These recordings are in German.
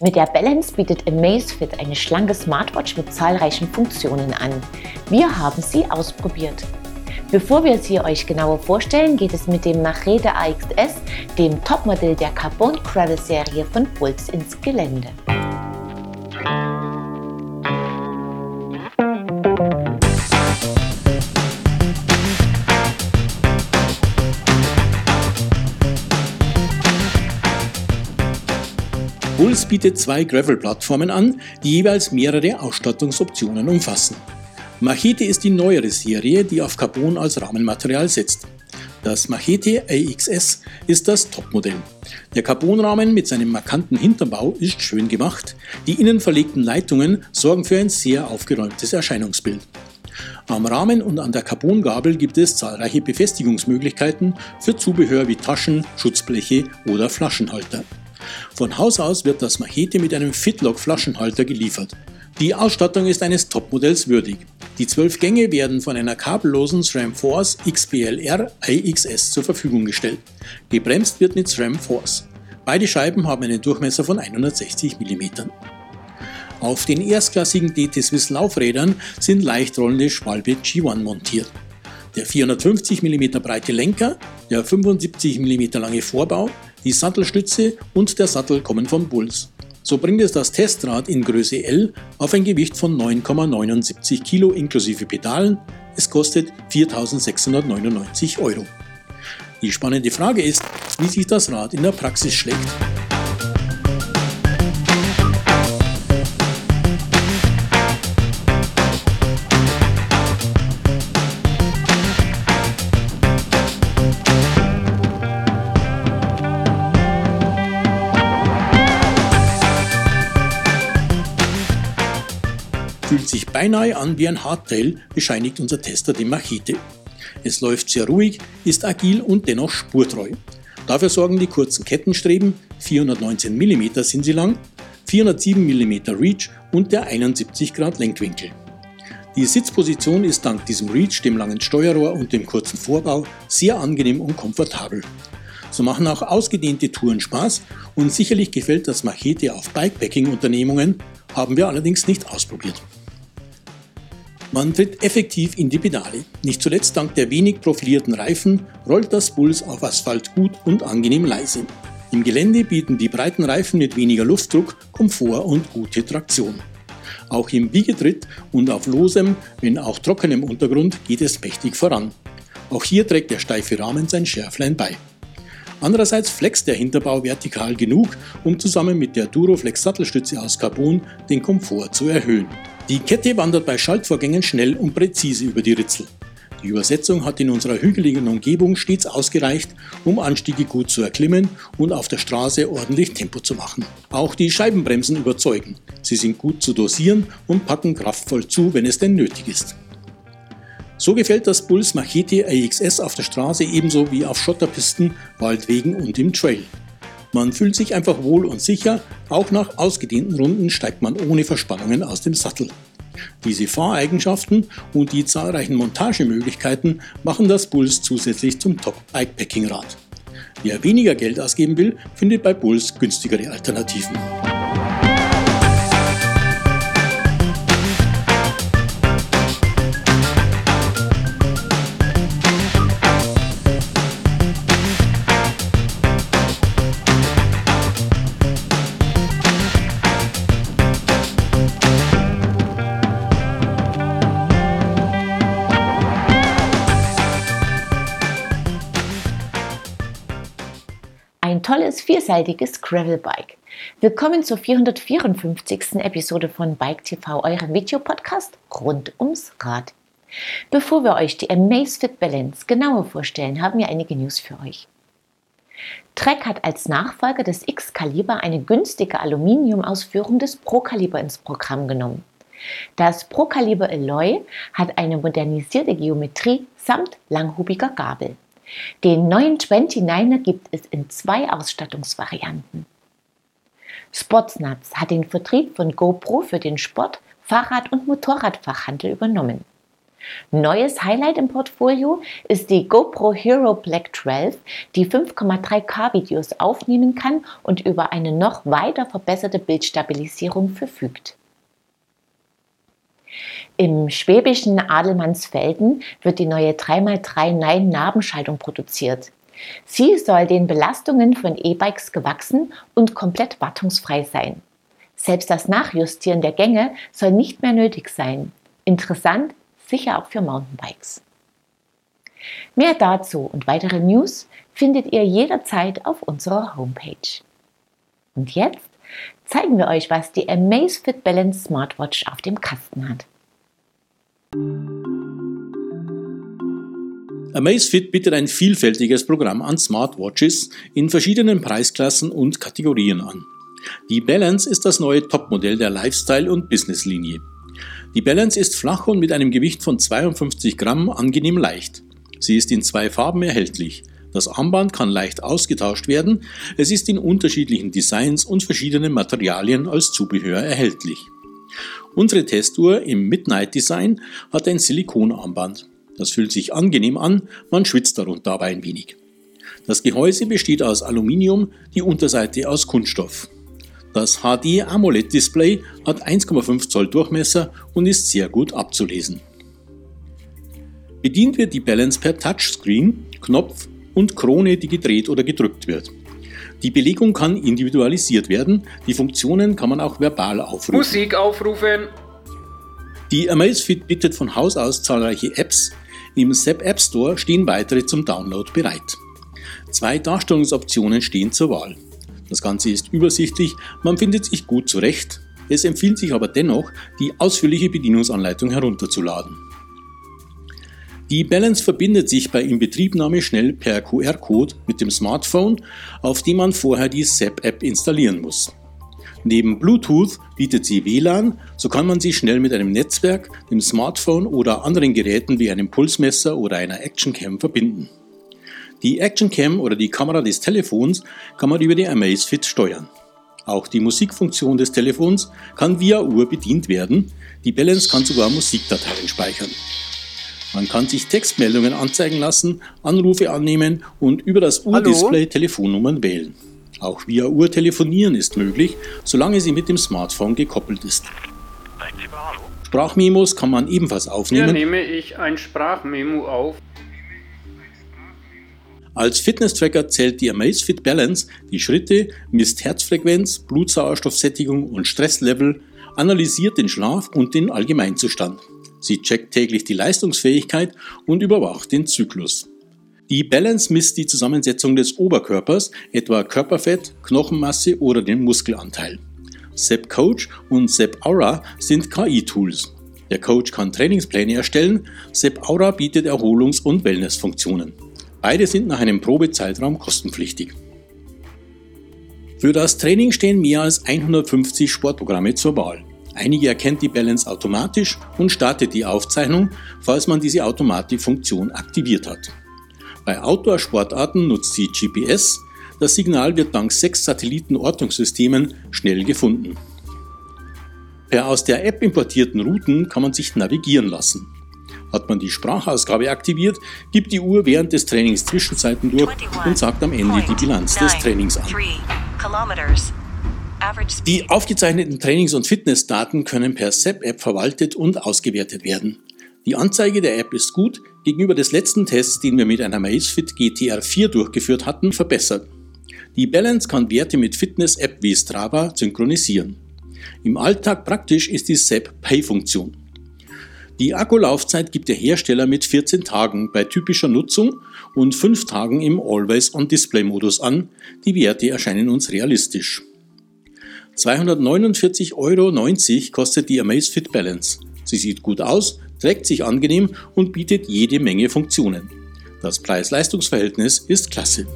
Mit der Balance bietet Amazfit eine schlanke Smartwatch mit zahlreichen Funktionen an. Wir haben sie ausprobiert. Bevor wir sie euch genauer vorstellen, geht es mit dem Machete AXS, dem Topmodell der Carbon Cradle Serie von Bulls ins Gelände. Bulls bietet zwei Gravel-Plattformen an, die jeweils mehrere Ausstattungsoptionen umfassen. Machete ist die neuere Serie, die auf Carbon als Rahmenmaterial setzt. Das Machete AXS ist das Topmodell. Der Carbonrahmen mit seinem markanten Hinterbau ist schön gemacht. Die innen verlegten Leitungen sorgen für ein sehr aufgeräumtes Erscheinungsbild. Am Rahmen und an der Carbongabel gibt es zahlreiche Befestigungsmöglichkeiten für Zubehör wie Taschen, Schutzbleche oder Flaschenhalter. Von Haus aus wird das Machete mit einem Fitlock Flaschenhalter geliefert. Die Ausstattung ist eines Topmodells würdig. Die zwölf Gänge werden von einer kabellosen SRAM Force XPLR AXS zur Verfügung gestellt. Gebremst wird mit SRAM Force. Beide Scheiben haben einen Durchmesser von 160 mm. Auf den erstklassigen DT Swiss Laufrädern sind leicht rollende Schwalbe G1 montiert. Der 450 mm breite Lenker, der 75 mm lange Vorbau, die Sattelstütze und der Sattel kommen von Bulls. So bringt es das Testrad in Größe L auf ein Gewicht von 9,79 Kilo inklusive Pedalen. Es kostet 4.699 Euro. Die spannende Frage ist, wie sich das Rad in der Praxis schlägt. Fühlt sich beinahe an wie ein Hardtail, bescheinigt unser Tester die Machete. Es läuft sehr ruhig, ist agil und dennoch spurtreu. Dafür sorgen die kurzen Kettenstreben, 419 mm sind sie lang, 407 mm Reach und der 71 Grad Lenkwinkel. Die Sitzposition ist dank diesem Reach, dem langen Steuerrohr und dem kurzen Vorbau sehr angenehm und komfortabel. So machen auch ausgedehnte Touren Spaß und sicherlich gefällt das Machete auf Bikepacking-Unternehmungen, haben wir allerdings nicht ausprobiert. Man tritt effektiv in die Pedale. Nicht zuletzt dank der wenig profilierten Reifen rollt das Bulls auf Asphalt gut und angenehm leise. Im Gelände bieten die breiten Reifen mit weniger Luftdruck Komfort und gute Traktion. Auch im Wiegetritt und auf losem, wenn auch trockenem Untergrund geht es mächtig voran. Auch hier trägt der steife Rahmen sein Schärflein bei. Andererseits flext der Hinterbau vertikal genug, um zusammen mit der Duroflex Sattelstütze aus Carbon den Komfort zu erhöhen. Die Kette wandert bei Schaltvorgängen schnell und präzise über die Ritzel. Die Übersetzung hat in unserer hügeligen Umgebung stets ausgereicht, um Anstiege gut zu erklimmen und auf der Straße ordentlich Tempo zu machen. Auch die Scheibenbremsen überzeugen. Sie sind gut zu dosieren und packen kraftvoll zu, wenn es denn nötig ist. So gefällt das Bulls Machete AXS auf der Straße ebenso wie auf Schotterpisten, Waldwegen und im Trail. Man fühlt sich einfach wohl und sicher, auch nach ausgedehnten Runden steigt man ohne Verspannungen aus dem Sattel. Diese Fahreigenschaften und die zahlreichen Montagemöglichkeiten machen das Bulls zusätzlich zum Top-Bikepacking-Rad. Wer weniger Geld ausgeben will, findet bei Bulls günstigere Alternativen. Tolles, vierseitiges Gravelbike. Willkommen zur 454. Episode von Bike TV, eurem Videopodcast rund ums Rad. Bevor wir euch die Amazfit Balance genauer vorstellen, haben wir einige News für euch. Trek hat als Nachfolger des X-Kaliber eine günstige Aluminiumausführung des Pro-Kaliber ins Programm genommen. Das Pro-Kaliber Alloy hat eine modernisierte Geometrie samt langhubiger Gabel. Den neuen 29er gibt es in zwei Ausstattungsvarianten. Sportsnuts hat den Vertrieb von GoPro für den Sport, Fahrrad- und Motorradfachhandel übernommen. Neues Highlight im Portfolio ist die GoPro Hero Black 12, die 5,3K Videos aufnehmen kann und über eine noch weiter verbesserte Bildstabilisierung verfügt. Im schwäbischen Adelmannsfelden wird die neue 3x3 Nein Nabenschaltung produziert. Sie soll den Belastungen von E-Bikes gewachsen und komplett wartungsfrei sein. Selbst das Nachjustieren der Gänge soll nicht mehr nötig sein. Interessant, sicher auch für Mountainbikes. Mehr dazu und weitere News findet ihr jederzeit auf unserer Homepage. Und jetzt zeigen wir euch, was die Amazfit Balance Smartwatch auf dem Kasten hat. Amazfit bietet ein vielfältiges Programm an Smartwatches in verschiedenen Preisklassen und Kategorien an. Die Balance ist das neue Topmodell der Lifestyle- und Business-Linie. Die Balance ist flach und mit einem Gewicht von 52 Gramm angenehm leicht. Sie ist in zwei Farben erhältlich. Das Armband kann leicht ausgetauscht werden. Es ist in unterschiedlichen Designs und verschiedenen Materialien als Zubehör erhältlich. Unsere Testuhr im Midnight Design hat ein Silikonarmband. Das fühlt sich angenehm an, man schwitzt darunter aber ein wenig. Das Gehäuse besteht aus Aluminium, die Unterseite aus Kunststoff. Das HD AMOLED Display hat 1,5 Zoll Durchmesser und ist sehr gut abzulesen. Bedient wird die Balance per Touchscreen, Knopf und Krone, die gedreht oder gedrückt wird. Die Belegung kann individualisiert werden, die Funktionen kann man auch verbal aufrufen. Musik aufrufen! Die Amazfit bietet von Haus aus zahlreiche Apps. Im SEP App Store stehen weitere zum Download bereit. Zwei Darstellungsoptionen stehen zur Wahl. Das Ganze ist übersichtlich, man findet sich gut zurecht. Es empfiehlt sich aber dennoch, die ausführliche Bedienungsanleitung herunterzuladen. Die Balance verbindet sich bei Inbetriebnahme schnell per QR-Code mit dem Smartphone, auf dem man vorher die SAP-App installieren muss. Neben Bluetooth bietet sie WLAN, so kann man sie schnell mit einem Netzwerk, dem Smartphone oder anderen Geräten wie einem Pulsmesser oder einer Actioncam verbinden. Die Actioncam oder die Kamera des Telefons kann man über die Amazfit steuern. Auch die Musikfunktion des Telefons kann via Uhr bedient werden. Die Balance kann sogar Musikdateien speichern. Man kann sich Textmeldungen anzeigen lassen, Anrufe annehmen und über das Uhr-Display Telefonnummern wählen. Auch via Uhr telefonieren ist möglich, solange sie mit dem Smartphone gekoppelt ist. Sprachmemos kann man ebenfalls aufnehmen. Hier nehme ich ein Sprachmemo auf. Als Fitness-Tracker zählt die Amazfit Balance die Schritte, misst Herzfrequenz, Blutsauerstoffsättigung und Stresslevel, analysiert den Schlaf und den Allgemeinzustand. Sie checkt täglich die Leistungsfähigkeit und überwacht den Zyklus. Die Balance misst die Zusammensetzung des Oberkörpers, etwa Körperfett, Knochenmasse oder den Muskelanteil. SEP Coach und SEP Aura sind KI-Tools. Der Coach kann Trainingspläne erstellen, SEP Aura bietet Erholungs- und Wellnessfunktionen. Beide sind nach einem Probezeitraum kostenpflichtig. Für das Training stehen mehr als 150 Sportprogramme zur Wahl. Einige erkennt die Balance automatisch und startet die Aufzeichnung, falls man diese Automatikfunktion aktiviert hat. Bei Outdoor-Sportarten nutzt sie GPS. Das Signal wird dank sechs Satellitenortungssystemen schnell gefunden. Per aus der App importierten Routen kann man sich navigieren lassen. Hat man die Sprachausgabe aktiviert, gibt die Uhr während des Trainings Zwischenzeiten durch und sagt am Ende die Bilanz des Trainings an. Die aufgezeichneten Trainings- und Fitnessdaten können per SEP-App verwaltet und ausgewertet werden. Die Anzeige der App ist gut, gegenüber des letzten Tests, den wir mit einer Macefit GTR4 durchgeführt hatten, verbessert. Die Balance kann Werte mit Fitness-App wie Strava synchronisieren. Im Alltag praktisch ist die SEP Pay-Funktion. Die Akkulaufzeit gibt der Hersteller mit 14 Tagen bei typischer Nutzung und 5 Tagen im Always-on-Display-Modus an. Die Werte erscheinen uns realistisch. 249,90 Euro kostet die Amazfit Balance. Sie sieht gut aus, trägt sich angenehm und bietet jede Menge Funktionen. Das Preis-Leistungs-Verhältnis ist klasse.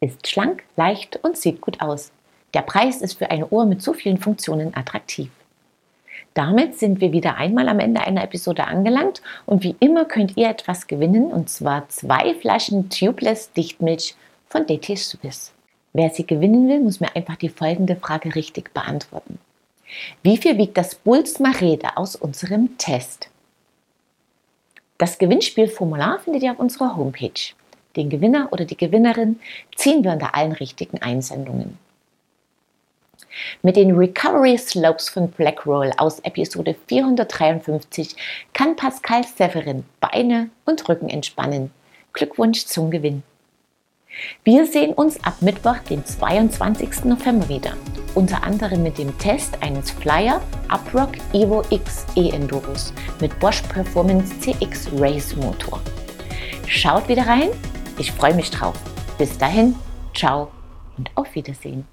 Ist schlank, leicht und sieht gut aus. Der Preis ist für eine Uhr mit so vielen Funktionen attraktiv. Damit sind wir wieder einmal am Ende einer Episode angelangt und wie immer könnt ihr etwas gewinnen und zwar zwei Flaschen Tubeless Dichtmilch von DT Swiss. Wer sie gewinnen will, muss mir einfach die folgende Frage richtig beantworten. Wie viel wiegt das Bulls Marede aus unserem Test? Das Gewinnspielformular findet ihr auf unserer Homepage. Den Gewinner oder die Gewinnerin ziehen wir unter allen richtigen Einsendungen. Mit den Recovery Slopes von Blackroll aus Episode 453 kann Pascal Severin Beine und Rücken entspannen. Glückwunsch zum Gewinn. Wir sehen uns ab Mittwoch, den 22. November wieder. Unter anderem mit dem Test eines Flyer Uprock Evo X E-Enduros mit Bosch Performance CX Race Motor. Schaut wieder rein, ich freue mich drauf. Bis dahin, ciao und auf Wiedersehen.